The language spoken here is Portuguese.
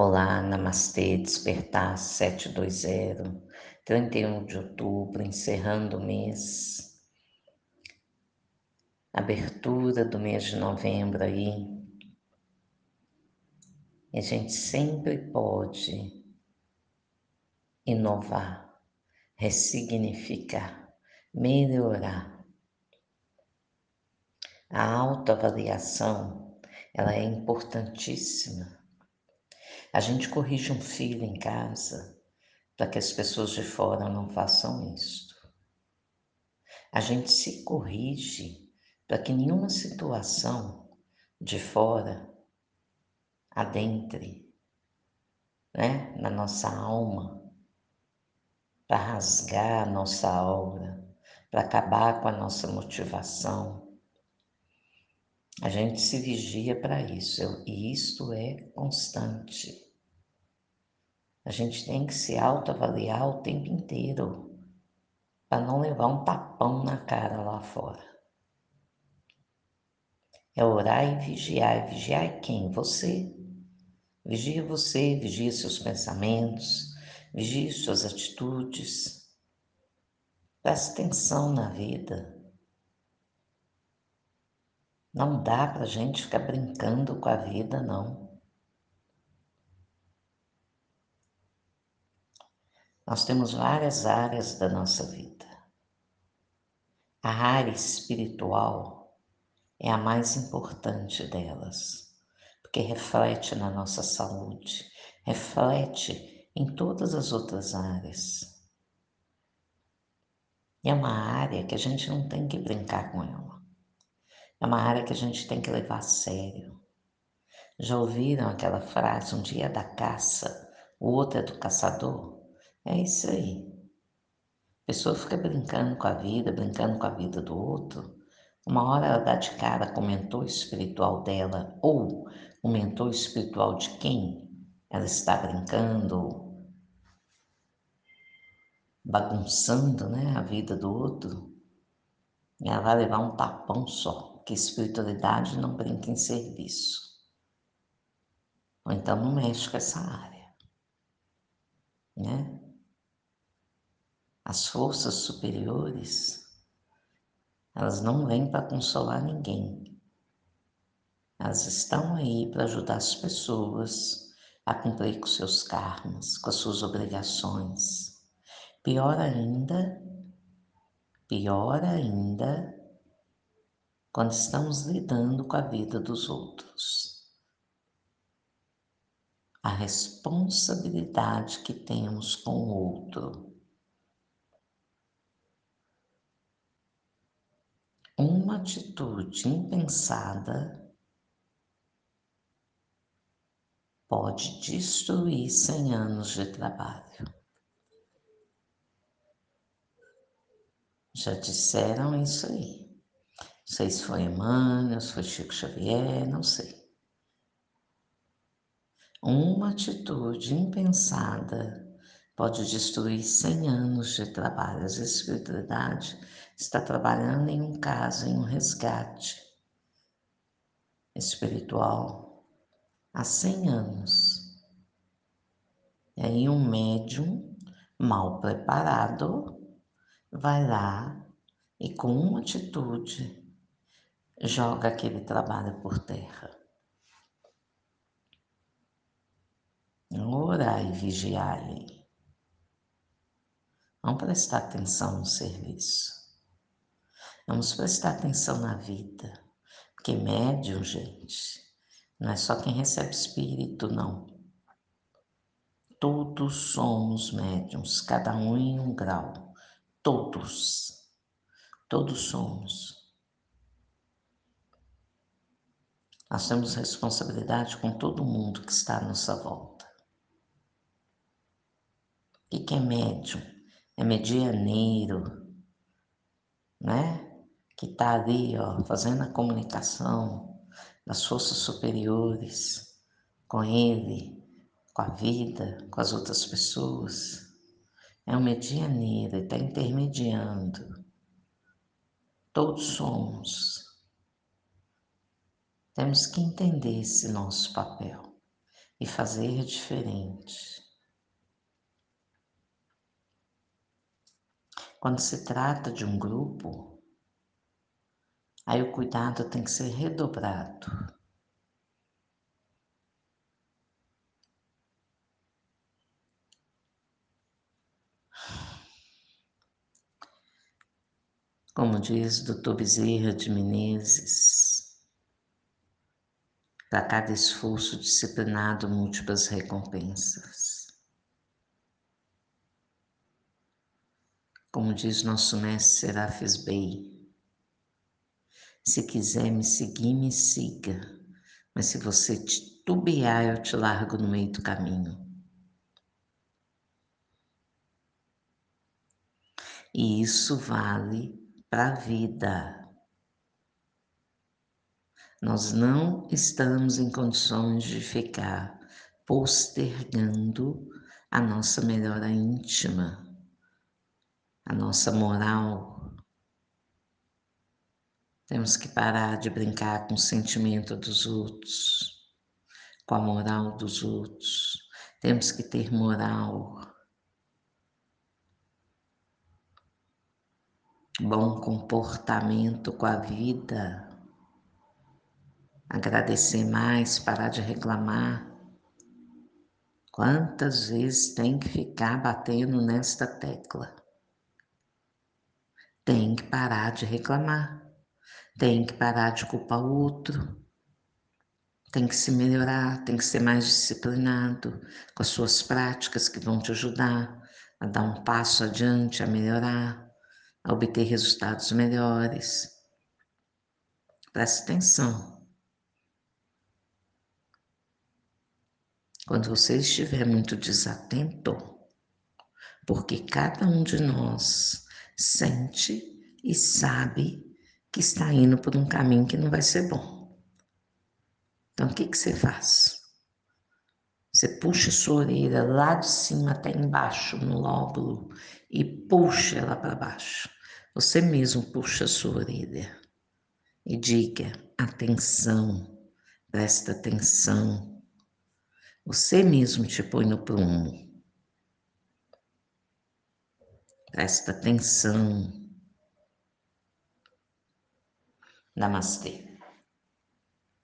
Olá, Namastê, Despertar 720, 31 de outubro, encerrando o mês, abertura do mês de novembro aí. E a gente sempre pode inovar, ressignificar, melhorar. A autoavaliação, ela é importantíssima a gente corrige um filho em casa para que as pessoas de fora não façam isto. A gente se corrige para que nenhuma situação de fora adentre né, na nossa alma para rasgar a nossa aura, para acabar com a nossa motivação. A gente se vigia para isso, e isto é constante. A gente tem que se autoavaliar o tempo inteiro para não levar um tapão na cara lá fora. É orar e vigiar. E vigiar quem? Você. Vigia você, vigia seus pensamentos, vigia suas atitudes. Preste atenção na vida. Não dá para a gente ficar brincando com a vida, não. Nós temos várias áreas da nossa vida. A área espiritual é a mais importante delas, porque reflete na nossa saúde, reflete em todas as outras áreas. E é uma área que a gente não tem que brincar com ela. É uma área que a gente tem que levar a sério. Já ouviram aquela frase, um dia é da caça, o outro é do caçador? É isso aí. A pessoa fica brincando com a vida, brincando com a vida do outro. Uma hora ela dá de cara com o mentor espiritual dela ou o mentor espiritual de quem ela está brincando, bagunçando né, a vida do outro. E ela vai levar um tapão só, que espiritualidade não brinca em serviço. Ou então não mexe com essa área. Né? As forças superiores, elas não vêm para consolar ninguém. Elas estão aí para ajudar as pessoas a cumprir com seus karmas, com as suas obrigações. Pior ainda, pior ainda, quando estamos lidando com a vida dos outros. A responsabilidade que temos com o outro uma atitude impensada pode destruir 100 anos de trabalho. Já disseram isso aí. Não sei se foi Emmanuel, se foi Chico Xavier, não sei. Uma atitude impensada pode destruir 100 anos de trabalho. A espiritualidade está trabalhando em um caso, em um resgate espiritual há 100 anos. E aí um médium mal preparado vai lá e com uma atitude joga aquele trabalho por terra. Orar e vigiar aí. Vamos prestar atenção no serviço. Vamos prestar atenção na vida. Porque médium, gente, não é só quem recebe espírito, não. Todos somos médiums, cada um em um grau. Todos. Todos somos. Nós temos responsabilidade com todo mundo que está à nossa volta. O que é médium? é medianeiro, né? Que está ali, ó, fazendo a comunicação das forças superiores com ele, com a vida, com as outras pessoas. É um medianeiro, está intermediando. Todos somos. Temos que entender esse nosso papel. e fazer diferente. Quando se trata de um grupo, aí o cuidado tem que ser redobrado. Como diz Dr. Bezerra de Menezes, para cada esforço disciplinado, múltiplas recompensas. Como diz nosso mestre Serafis Bey, se quiser me seguir, me siga, mas se você titubear, eu te largo no meio do caminho. E isso vale para a vida. Nós não estamos em condições de ficar postergando a nossa melhora íntima, a nossa moral. Temos que parar de brincar com o sentimento dos outros, com a moral dos outros. Temos que ter moral. bom comportamento com a vida, agradecer mais, parar de reclamar. Quantas vezes tem que ficar batendo nesta tecla? Tem que parar de reclamar, tem que parar de culpar o outro, tem que se melhorar, tem que ser mais disciplinado com as suas práticas que vão te ajudar a dar um passo adiante, a melhorar a obter resultados melhores. Preste atenção. Quando você estiver muito desatento, porque cada um de nós sente e sabe que está indo por um caminho que não vai ser bom. Então, o que, que você faz? Você puxa sua orelha lá de cima até embaixo, no lóbulo, e puxa ela para baixo. Você mesmo puxa a sua orelha e diga: atenção, presta atenção. Você mesmo te põe no prumo. Presta atenção. Namastê.